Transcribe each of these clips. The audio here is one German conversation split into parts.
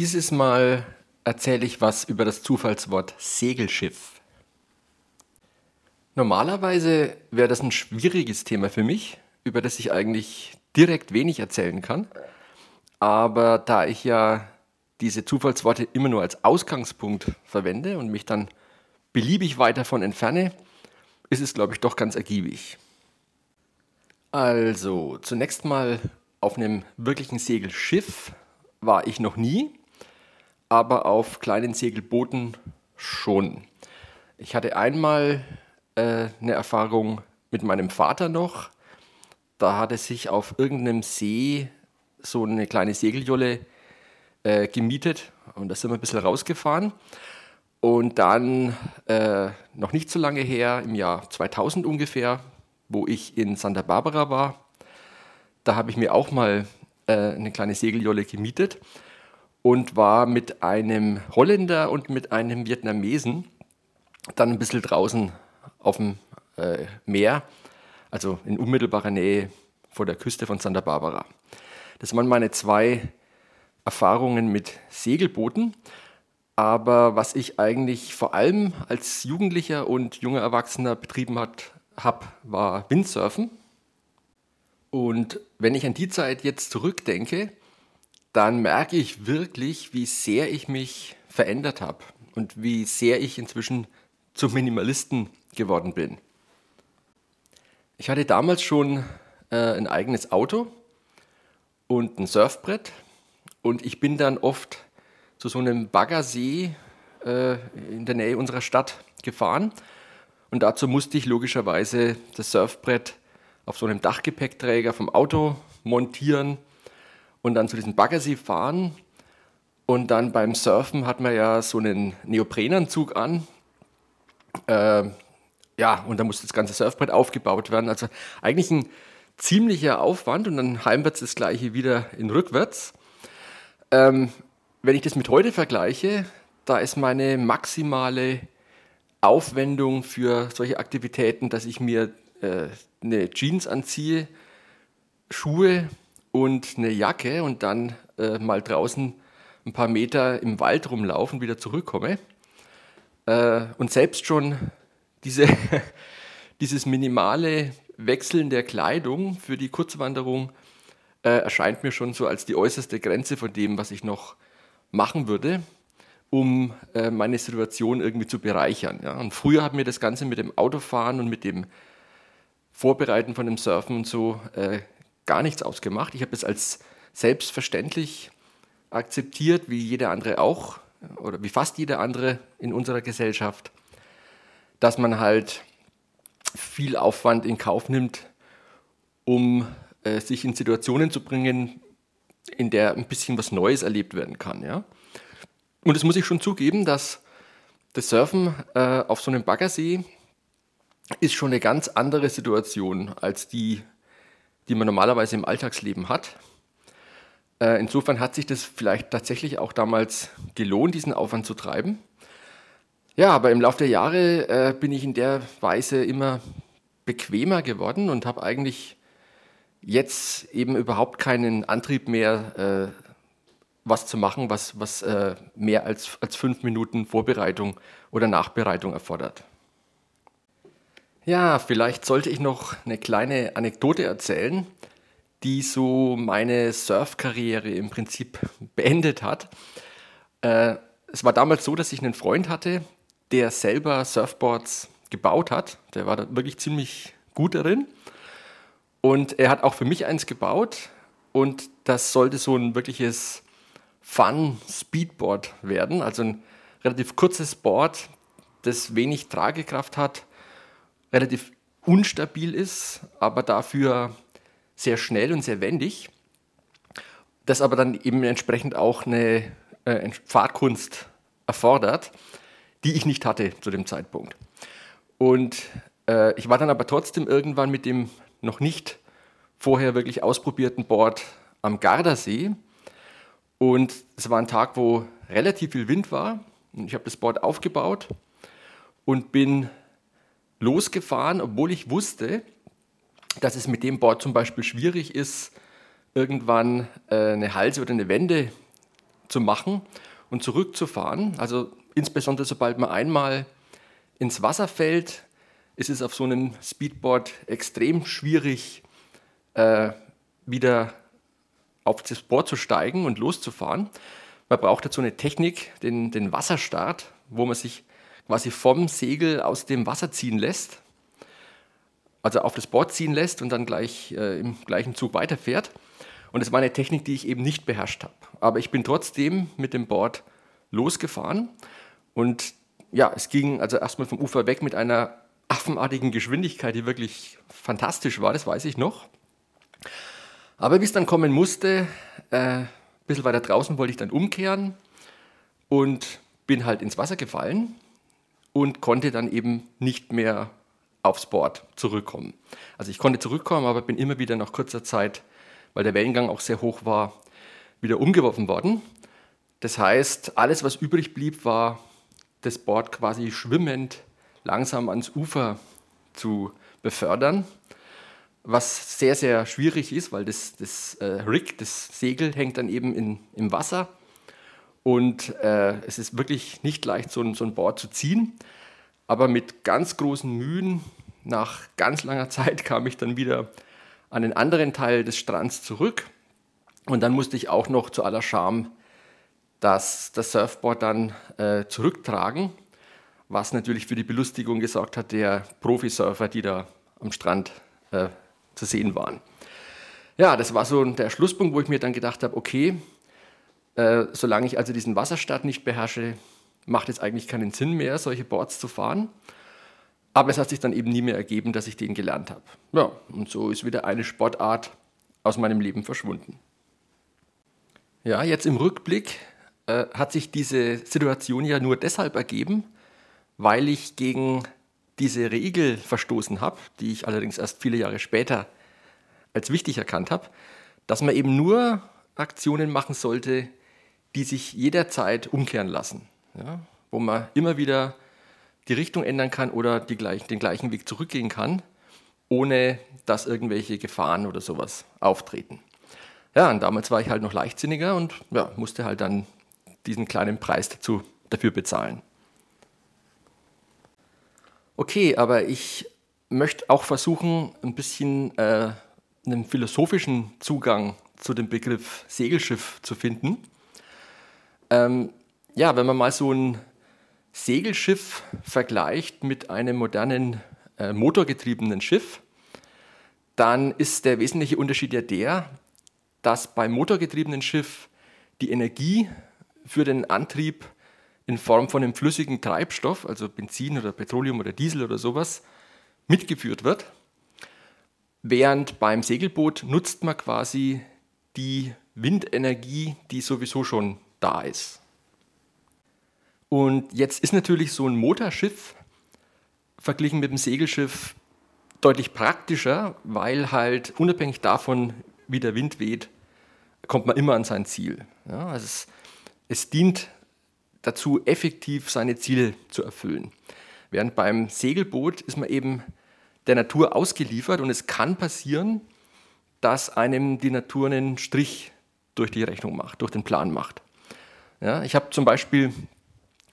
Dieses Mal erzähle ich was über das Zufallswort Segelschiff. Normalerweise wäre das ein schwieriges Thema für mich, über das ich eigentlich direkt wenig erzählen kann. Aber da ich ja diese Zufallsworte immer nur als Ausgangspunkt verwende und mich dann beliebig weit davon entferne, ist es, glaube ich, doch ganz ergiebig. Also, zunächst mal auf einem wirklichen Segelschiff war ich noch nie, aber auf kleinen Segelbooten schon. Ich hatte einmal äh, eine Erfahrung mit meinem Vater noch. Da hatte sich auf irgendeinem See so eine kleine Segeljolle äh, gemietet und da sind wir ein bisschen rausgefahren. Und dann, äh, noch nicht so lange her, im Jahr 2000 ungefähr, wo ich in Santa Barbara war, da habe ich mir auch mal äh, eine kleine Segeljolle gemietet und war mit einem Holländer und mit einem Vietnamesen dann ein bisschen draußen auf dem äh, Meer, also in unmittelbarer Nähe vor der Küste von Santa Barbara. Das waren meine zwei Erfahrungen mit Segelbooten. Aber was ich eigentlich vor allem als Jugendlicher und junger Erwachsener betrieben habe, war Windsurfen. Und wenn ich an die Zeit jetzt zurückdenke, dann merke ich wirklich, wie sehr ich mich verändert habe und wie sehr ich inzwischen zum Minimalisten geworden bin. Ich hatte damals schon äh, ein eigenes Auto und ein Surfbrett und ich bin dann oft zu so einem Baggersee äh, in der Nähe unserer Stadt gefahren. Und dazu musste ich logischerweise das Surfbrett auf so einem Dachgepäckträger vom Auto montieren und dann zu diesem Baggersee fahren. Und dann beim Surfen hat man ja so einen Neoprenanzug an. Äh, ja, und da musste das ganze Surfbrett aufgebaut werden. Also eigentlich ein ziemlicher Aufwand und dann heimwärts das gleiche wieder in rückwärts. Ähm, wenn ich das mit heute vergleiche, da ist meine maximale Aufwendung für solche Aktivitäten, dass ich mir äh, eine Jeans anziehe, Schuhe und eine Jacke und dann äh, mal draußen ein paar Meter im Wald rumlaufen, wieder zurückkomme. Äh, und selbst schon diese, dieses minimale Wechseln der Kleidung für die Kurzwanderung äh, erscheint mir schon so als die äußerste Grenze von dem, was ich noch machen würde, um äh, meine Situation irgendwie zu bereichern. Ja. Und früher hat mir das Ganze mit dem Autofahren und mit dem Vorbereiten von dem Surfen und so äh, gar nichts ausgemacht. Ich habe es als selbstverständlich akzeptiert, wie jeder andere auch, oder wie fast jeder andere in unserer Gesellschaft, dass man halt viel Aufwand in Kauf nimmt, um äh, sich in Situationen zu bringen, in der ein bisschen was Neues erlebt werden kann. Ja? Und das muss ich schon zugeben, dass das Surfen äh, auf so einem Baggersee ist schon eine ganz andere Situation als die, die man normalerweise im Alltagsleben hat. Äh, insofern hat sich das vielleicht tatsächlich auch damals gelohnt, diesen Aufwand zu treiben. Ja, aber im Laufe der Jahre äh, bin ich in der Weise immer bequemer geworden und habe eigentlich jetzt eben überhaupt keinen Antrieb mehr, äh, was zu machen, was, was mehr als, als fünf Minuten Vorbereitung oder Nachbereitung erfordert. Ja, vielleicht sollte ich noch eine kleine Anekdote erzählen, die so meine Surfkarriere im Prinzip beendet hat. Äh, es war damals so, dass ich einen Freund hatte, der selber Surfboards gebaut hat. Der war da wirklich ziemlich gut darin. Und er hat auch für mich eins gebaut und das sollte so ein wirkliches Fun-Speedboard werden, also ein relativ kurzes Board, das wenig Tragekraft hat, relativ unstabil ist, aber dafür sehr schnell und sehr wendig, das aber dann eben entsprechend auch eine äh, Fahrkunst erfordert, die ich nicht hatte zu dem Zeitpunkt. Und äh, ich war dann aber trotzdem irgendwann mit dem noch nicht vorher wirklich ausprobierten Board am Gardasee. Und es war ein Tag, wo relativ viel Wind war. Und ich habe das Board aufgebaut und bin losgefahren, obwohl ich wusste, dass es mit dem Board zum Beispiel schwierig ist, irgendwann äh, eine Halse oder eine Wende zu machen und zurückzufahren. Also insbesondere sobald man einmal ins Wasser fällt, ist es auf so einem Speedboard extrem schwierig, äh, wieder auf das Board zu steigen und loszufahren. Man braucht dazu eine Technik, den, den Wasserstart, wo man sich quasi vom Segel aus dem Wasser ziehen lässt, also auf das Board ziehen lässt und dann gleich äh, im gleichen Zug weiterfährt. Und das war eine Technik, die ich eben nicht beherrscht habe. Aber ich bin trotzdem mit dem Board losgefahren und ja, es ging also erstmal vom Ufer weg mit einer affenartigen Geschwindigkeit, die wirklich fantastisch war, das weiß ich noch. Aber bis dann kommen musste, äh, ein bisschen weiter draußen wollte ich dann umkehren und bin halt ins Wasser gefallen und konnte dann eben nicht mehr aufs Board zurückkommen. Also ich konnte zurückkommen, aber bin immer wieder nach kurzer Zeit, weil der Wellengang auch sehr hoch war, wieder umgeworfen worden. Das heißt, alles, was übrig blieb, war das Board quasi schwimmend langsam ans Ufer zu befördern, was sehr, sehr schwierig ist, weil das, das äh, Rig, das Segel, hängt dann eben in, im Wasser und äh, es ist wirklich nicht leicht, so ein, so ein Board zu ziehen. Aber mit ganz großen Mühen, nach ganz langer Zeit, kam ich dann wieder an den anderen Teil des Strands zurück. Und dann musste ich auch noch zu aller Scham das, das Surfboard dann äh, zurücktragen, was natürlich für die Belustigung gesorgt hat der Profisurfer, die da am Strand äh, zu sehen waren. Ja, das war so der Schlusspunkt, wo ich mir dann gedacht habe, okay, äh, solange ich also diesen Wasserstart nicht beherrsche, macht es eigentlich keinen Sinn mehr, solche Boards zu fahren. Aber es hat sich dann eben nie mehr ergeben, dass ich den gelernt habe. Ja, und so ist wieder eine Sportart aus meinem Leben verschwunden. Ja, jetzt im Rückblick äh, hat sich diese Situation ja nur deshalb ergeben, weil ich gegen diese Regel verstoßen habe, die ich allerdings erst viele Jahre später als wichtig erkannt habe, dass man eben nur Aktionen machen sollte, die sich jederzeit umkehren lassen, ja, wo man immer wieder die Richtung ändern kann oder die gleich, den gleichen Weg zurückgehen kann, ohne dass irgendwelche Gefahren oder sowas auftreten. Ja, und damals war ich halt noch leichtsinniger und ja, musste halt dann diesen kleinen Preis dazu, dafür bezahlen. Okay, aber ich möchte auch versuchen, ein bisschen äh, einen philosophischen Zugang zu dem Begriff Segelschiff zu finden. Ähm, ja, wenn man mal so ein Segelschiff vergleicht mit einem modernen äh, motorgetriebenen Schiff, dann ist der wesentliche Unterschied ja der, dass beim motorgetriebenen Schiff die Energie für den Antrieb in Form von einem flüssigen Treibstoff, also Benzin oder Petroleum oder Diesel oder sowas, mitgeführt wird. Während beim Segelboot nutzt man quasi die Windenergie, die sowieso schon da ist. Und jetzt ist natürlich so ein Motorschiff verglichen mit dem Segelschiff deutlich praktischer, weil halt unabhängig davon, wie der Wind weht, kommt man immer an sein Ziel. Ja, also es es dient dazu, effektiv seine Ziele zu erfüllen. Während beim Segelboot ist man eben der Natur ausgeliefert und es kann passieren, dass einem die Natur einen Strich durch die Rechnung macht, durch den Plan macht. Ja, ich habe zum Beispiel,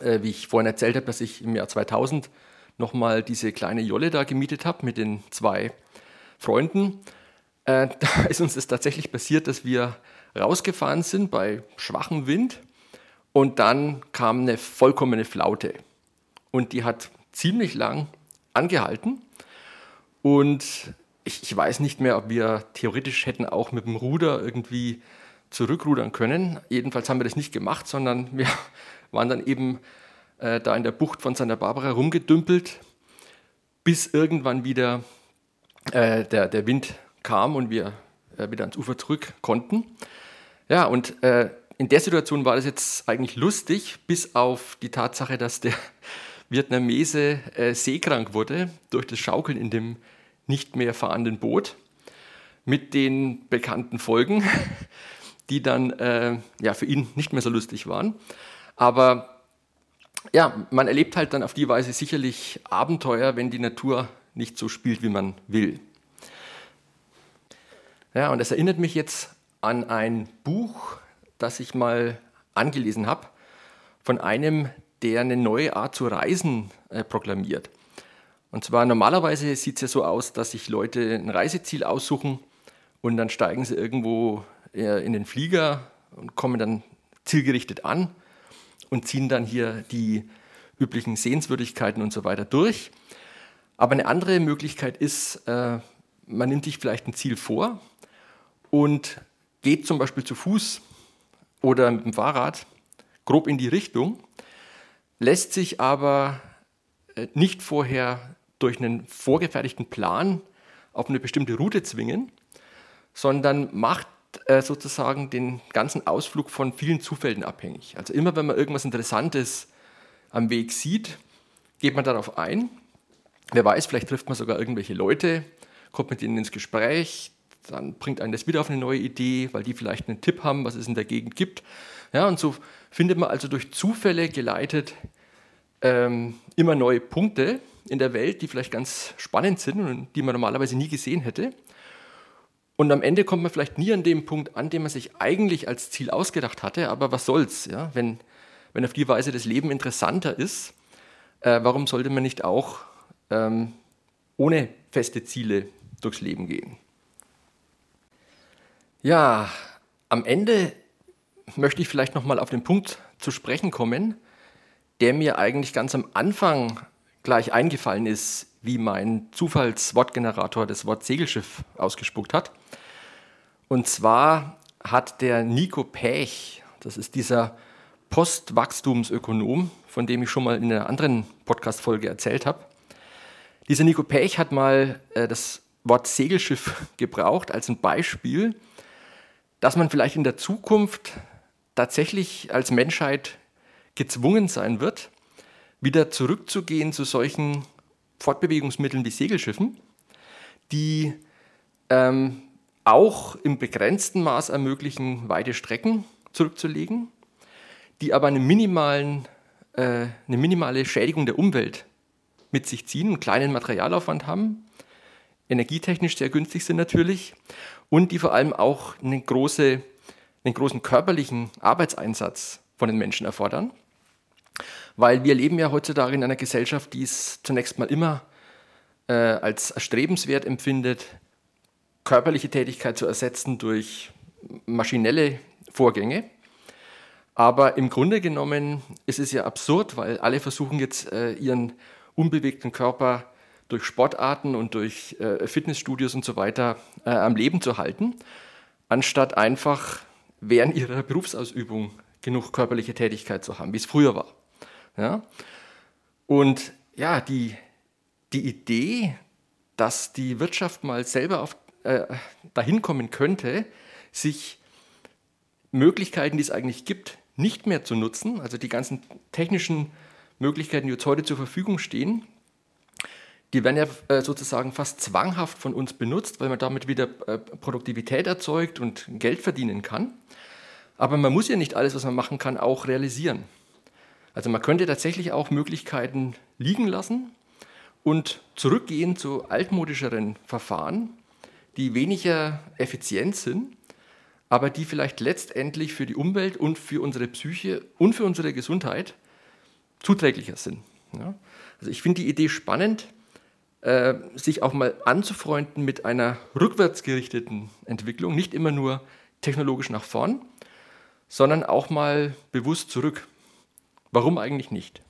äh, wie ich vorhin erzählt habe, dass ich im Jahr 2000 nochmal diese kleine Jolle da gemietet habe mit den zwei Freunden. Äh, da ist uns das tatsächlich passiert, dass wir rausgefahren sind bei schwachem Wind und dann kam eine vollkommene Flaute. Und die hat ziemlich lang angehalten. Und ich, ich, weiß nicht mehr, ob wir theoretisch hätten auch mit dem Ruder irgendwie zurückrudern können. Jedenfalls haben wir das nicht gemacht, sondern wir waren dann eben äh, da in der Bucht von Santa Barbara rumgedümpelt, bis irgendwann wieder äh, der, der Wind kam und wir äh, wieder ans Ufer zurück konnten. Ja, und äh, in der Situation war das jetzt eigentlich lustig, bis auf die Tatsache, dass der Vietnamese äh, seekrank wurde durch das Schaukeln in dem nicht mehr fahrenden Boot mit den bekannten Folgen, die dann äh, ja, für ihn nicht mehr so lustig waren. Aber ja, man erlebt halt dann auf die Weise sicherlich Abenteuer, wenn die Natur nicht so spielt, wie man will. Ja, und das erinnert mich jetzt an ein Buch, das ich mal angelesen habe von einem, der eine neue Art zu reisen äh, proklamiert. Und zwar normalerweise sieht es ja so aus, dass sich Leute ein Reiseziel aussuchen und dann steigen sie irgendwo in den Flieger und kommen dann zielgerichtet an und ziehen dann hier die üblichen Sehenswürdigkeiten und so weiter durch. Aber eine andere Möglichkeit ist, äh, man nimmt sich vielleicht ein Ziel vor und geht zum Beispiel zu Fuß oder mit dem Fahrrad grob in die Richtung, lässt sich aber äh, nicht vorher durch einen vorgefertigten Plan auf eine bestimmte Route zwingen, sondern macht äh, sozusagen den ganzen Ausflug von vielen Zufällen abhängig. Also immer wenn man irgendwas Interessantes am Weg sieht, geht man darauf ein. Wer weiß, vielleicht trifft man sogar irgendwelche Leute, kommt mit ihnen ins Gespräch, dann bringt einen das wieder auf eine neue Idee, weil die vielleicht einen Tipp haben, was es in der Gegend gibt. Ja, und so findet man also durch Zufälle geleitet ähm, immer neue Punkte in der Welt, die vielleicht ganz spannend sind und die man normalerweise nie gesehen hätte. Und am Ende kommt man vielleicht nie an dem Punkt an, den man sich eigentlich als Ziel ausgedacht hatte, aber was soll's, ja? wenn, wenn auf die Weise das Leben interessanter ist, äh, warum sollte man nicht auch ähm, ohne feste Ziele durchs Leben gehen? Ja, am Ende möchte ich vielleicht nochmal auf den Punkt zu sprechen kommen, der mir eigentlich ganz am Anfang gleich eingefallen ist, wie mein Zufallswortgenerator das Wort Segelschiff ausgespuckt hat. Und zwar hat der Nico Pech, das ist dieser Postwachstumsökonom, von dem ich schon mal in einer anderen Podcast-Folge erzählt habe. Dieser Nico Pech hat mal äh, das Wort Segelschiff gebraucht als ein Beispiel, dass man vielleicht in der Zukunft tatsächlich als Menschheit gezwungen sein wird, wieder zurückzugehen zu solchen Fortbewegungsmitteln wie Segelschiffen, die ähm, auch im begrenzten Maß ermöglichen, weite Strecken zurückzulegen, die aber eine, minimalen, äh, eine minimale Schädigung der Umwelt mit sich ziehen, einen kleinen Materialaufwand haben, energietechnisch sehr günstig sind natürlich und die vor allem auch eine große, einen großen körperlichen Arbeitseinsatz von den Menschen erfordern. Weil wir leben ja heutzutage in einer Gesellschaft, die es zunächst mal immer äh, als erstrebenswert empfindet, körperliche Tätigkeit zu ersetzen durch maschinelle Vorgänge. Aber im Grunde genommen ist es ja absurd, weil alle versuchen jetzt äh, ihren unbewegten Körper durch Sportarten und durch äh, Fitnessstudios und so weiter äh, am Leben zu halten, anstatt einfach während ihrer Berufsausübung genug körperliche Tätigkeit zu haben, wie es früher war. Ja? Und ja, die, die Idee, dass die Wirtschaft mal selber auf, äh, dahin kommen könnte, sich Möglichkeiten, die es eigentlich gibt, nicht mehr zu nutzen, also die ganzen technischen Möglichkeiten, die uns heute zur Verfügung stehen, die werden ja äh, sozusagen fast zwanghaft von uns benutzt, weil man damit wieder äh, Produktivität erzeugt und Geld verdienen kann. Aber man muss ja nicht alles, was man machen kann, auch realisieren. Also man könnte tatsächlich auch Möglichkeiten liegen lassen und zurückgehen zu altmodischeren Verfahren, die weniger effizient sind, aber die vielleicht letztendlich für die Umwelt und für unsere Psyche und für unsere Gesundheit zuträglicher sind. Ja? Also ich finde die Idee spannend, äh, sich auch mal anzufreunden mit einer rückwärtsgerichteten Entwicklung, nicht immer nur technologisch nach vorn, sondern auch mal bewusst zurück. Warum eigentlich nicht?